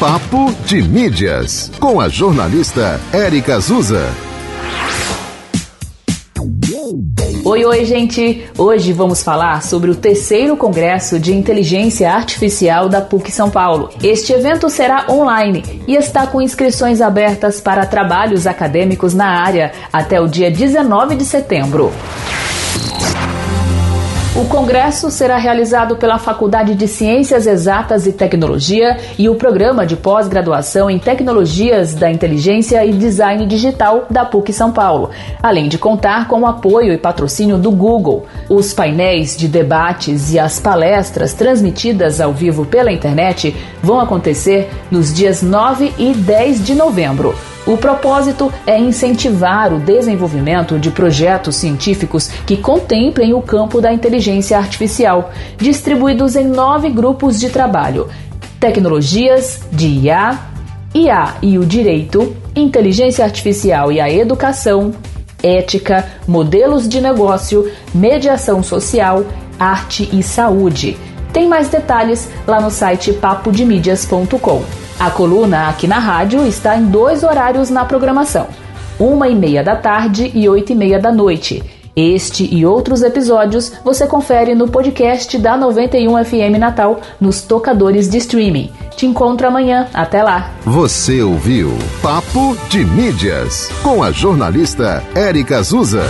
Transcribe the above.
Papo de Mídias, com a jornalista Érica Azusa. Oi, oi, gente! Hoje vamos falar sobre o terceiro Congresso de Inteligência Artificial da PUC São Paulo. Este evento será online e está com inscrições abertas para trabalhos acadêmicos na área até o dia 19 de setembro. O congresso será realizado pela Faculdade de Ciências Exatas e Tecnologia e o Programa de Pós-Graduação em Tecnologias da Inteligência e Design Digital da PUC São Paulo, além de contar com o apoio e patrocínio do Google. Os painéis de debates e as palestras transmitidas ao vivo pela internet vão acontecer nos dias 9 e 10 de novembro. O propósito é incentivar o desenvolvimento de projetos científicos que contemplem o campo da inteligência artificial, distribuídos em nove grupos de trabalho: tecnologias de IA, IA e o direito, inteligência artificial e a educação, ética, modelos de negócio, mediação social, arte e saúde. Tem mais detalhes lá no site papodemídias.com. A coluna aqui na rádio está em dois horários na programação: uma e meia da tarde e oito e meia da noite. Este e outros episódios você confere no podcast da 91 FM Natal nos tocadores de streaming. Te encontro amanhã. Até lá. Você ouviu Papo de Mídias com a jornalista Érica Azusa.